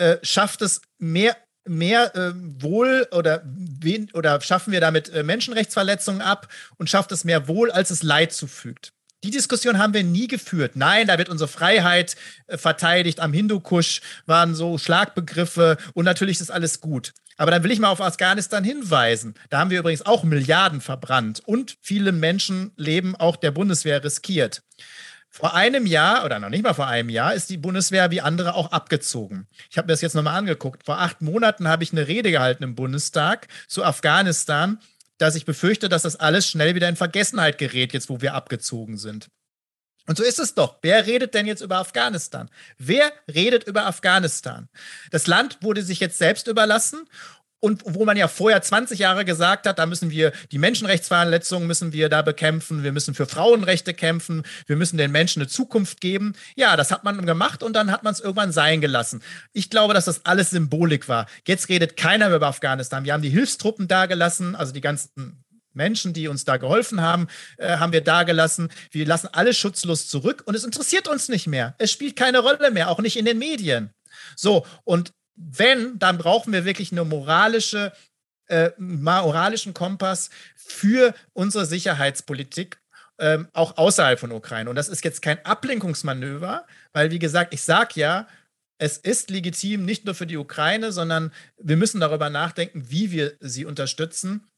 Äh, schafft es mehr mehr äh, Wohl oder, wen, oder schaffen wir damit äh, Menschenrechtsverletzungen ab und schafft es mehr Wohl, als es Leid zufügt. Die Diskussion haben wir nie geführt. Nein, da wird unsere Freiheit äh, verteidigt. Am Hindukusch waren so Schlagbegriffe und natürlich ist alles gut. Aber dann will ich mal auf Afghanistan hinweisen. Da haben wir übrigens auch Milliarden verbrannt und viele Menschenleben auch der Bundeswehr riskiert. Vor einem Jahr oder noch nicht mal vor einem Jahr ist die Bundeswehr wie andere auch abgezogen. Ich habe mir das jetzt nochmal angeguckt. Vor acht Monaten habe ich eine Rede gehalten im Bundestag zu Afghanistan, dass ich befürchte, dass das alles schnell wieder in Vergessenheit gerät, jetzt wo wir abgezogen sind. Und so ist es doch. Wer redet denn jetzt über Afghanistan? Wer redet über Afghanistan? Das Land wurde sich jetzt selbst überlassen und wo man ja vorher 20 Jahre gesagt hat, da müssen wir die Menschenrechtsverletzungen müssen wir da bekämpfen, wir müssen für Frauenrechte kämpfen, wir müssen den Menschen eine Zukunft geben. Ja, das hat man gemacht und dann hat man es irgendwann sein gelassen. Ich glaube, dass das alles Symbolik war. Jetzt redet keiner mehr über Afghanistan. Wir haben die Hilfstruppen da gelassen, also die ganzen Menschen, die uns da geholfen haben, äh, haben wir da gelassen. Wir lassen alle schutzlos zurück und es interessiert uns nicht mehr. Es spielt keine Rolle mehr, auch nicht in den Medien. So, und wenn, dann brauchen wir wirklich eine moralische, äh, moralischen Kompass für unsere Sicherheitspolitik, ähm, auch außerhalb von Ukraine. Und das ist jetzt kein Ablenkungsmanöver, weil, wie gesagt, ich sage ja, es ist legitim, nicht nur für die Ukraine, sondern wir müssen darüber nachdenken, wie wir sie unterstützen.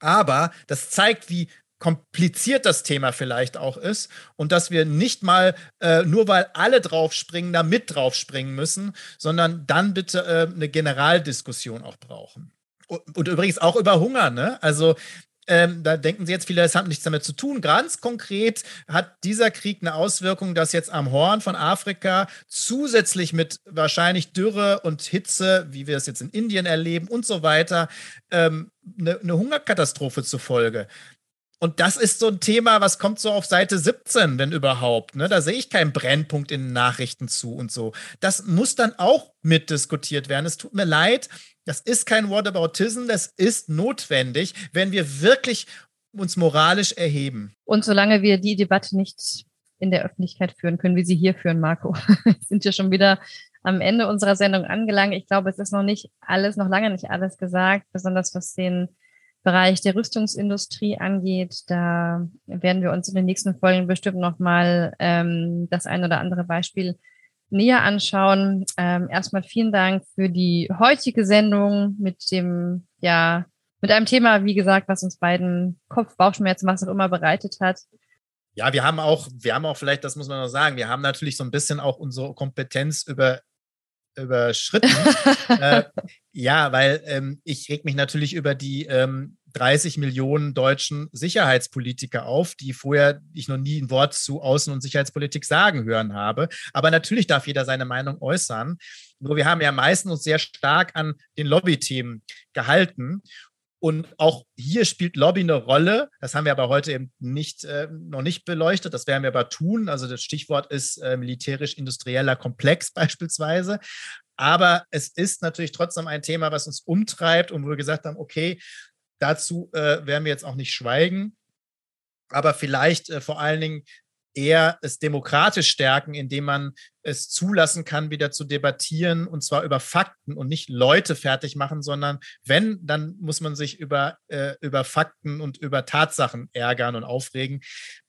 Aber das zeigt, wie kompliziert das Thema vielleicht auch ist und dass wir nicht mal äh, nur weil alle draufspringen, da mit draufspringen müssen, sondern dann bitte äh, eine Generaldiskussion auch brauchen. Und, und, übrigens auch über Hunger, ne? Also ähm, da denken Sie jetzt viele, das hat nichts damit zu tun. Ganz konkret hat dieser Krieg eine Auswirkung, dass jetzt am Horn von Afrika zusätzlich mit wahrscheinlich Dürre und Hitze, wie wir es jetzt in Indien erleben und so weiter, ähm, eine, eine Hungerkatastrophe zufolge. Und das ist so ein Thema, was kommt so auf Seite 17, wenn überhaupt. Ne? Da sehe ich keinen Brennpunkt in den Nachrichten zu und so. Das muss dann auch mitdiskutiert werden. Es tut mir leid, das ist kein Whataboutism, das ist notwendig, wenn wir wirklich uns moralisch erheben. Und solange wir die Debatte nicht in der Öffentlichkeit führen können, wie sie hier führen, Marco, sind wir schon wieder am Ende unserer Sendung angelangt. Ich glaube, es ist noch nicht alles, noch lange nicht alles gesagt, besonders was den Bereich der Rüstungsindustrie angeht. Da werden wir uns in den nächsten Folgen bestimmt nochmal ähm, das ein oder andere Beispiel näher anschauen. Ähm, erstmal vielen Dank für die heutige Sendung mit dem, ja, mit einem Thema, wie gesagt, was uns beiden Kopf-Bauchschmerzen, was auch immer bereitet hat. Ja, wir haben auch, wir haben auch vielleicht, das muss man noch sagen, wir haben natürlich so ein bisschen auch unsere Kompetenz über überschritten. äh, ja, weil ähm, ich reg mich natürlich über die ähm, 30 Millionen deutschen Sicherheitspolitiker auf, die vorher ich noch nie ein Wort zu Außen- und Sicherheitspolitik sagen hören habe. Aber natürlich darf jeder seine Meinung äußern. Nur wir haben ja meistens uns sehr stark an den Lobbythemen gehalten. Und auch hier spielt Lobby eine Rolle. Das haben wir aber heute eben nicht, äh, noch nicht beleuchtet. Das werden wir aber tun. Also das Stichwort ist äh, militärisch-industrieller Komplex beispielsweise. Aber es ist natürlich trotzdem ein Thema, was uns umtreibt und wo wir gesagt haben, okay, dazu äh, werden wir jetzt auch nicht schweigen. Aber vielleicht äh, vor allen Dingen eher es demokratisch stärken, indem man es zulassen kann, wieder zu debattieren und zwar über Fakten und nicht Leute fertig machen, sondern wenn, dann muss man sich über, äh, über Fakten und über Tatsachen ärgern und aufregen,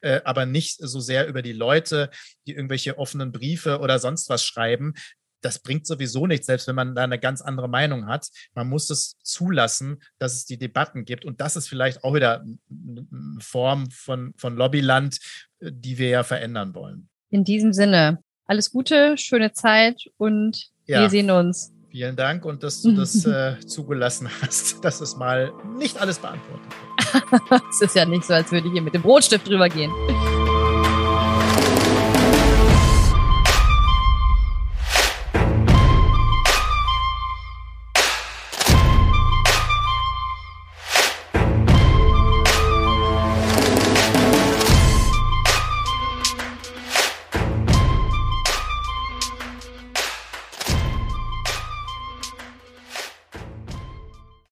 äh, aber nicht so sehr über die Leute, die irgendwelche offenen Briefe oder sonst was schreiben. Das bringt sowieso nichts, selbst wenn man da eine ganz andere Meinung hat. Man muss es zulassen, dass es die Debatten gibt. Und das ist vielleicht auch wieder eine Form von, von Lobbyland, äh, die wir ja verändern wollen. In diesem Sinne, alles Gute, schöne Zeit und ja. wir sehen uns. Vielen Dank und dass du das äh, zugelassen hast, dass es mal nicht alles beantwortet wird. es ist ja nicht so, als würde ich hier mit dem Brotstift drüber gehen.